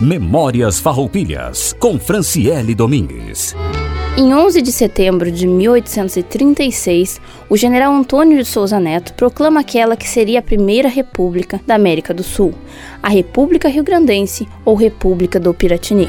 Memórias Farroupilhas, com Franciele Domingues. Em 11 de setembro de 1836, o general Antônio de Souza Neto proclama aquela que seria a primeira república da América do Sul, a República Rio-Grandense ou República do Piratini.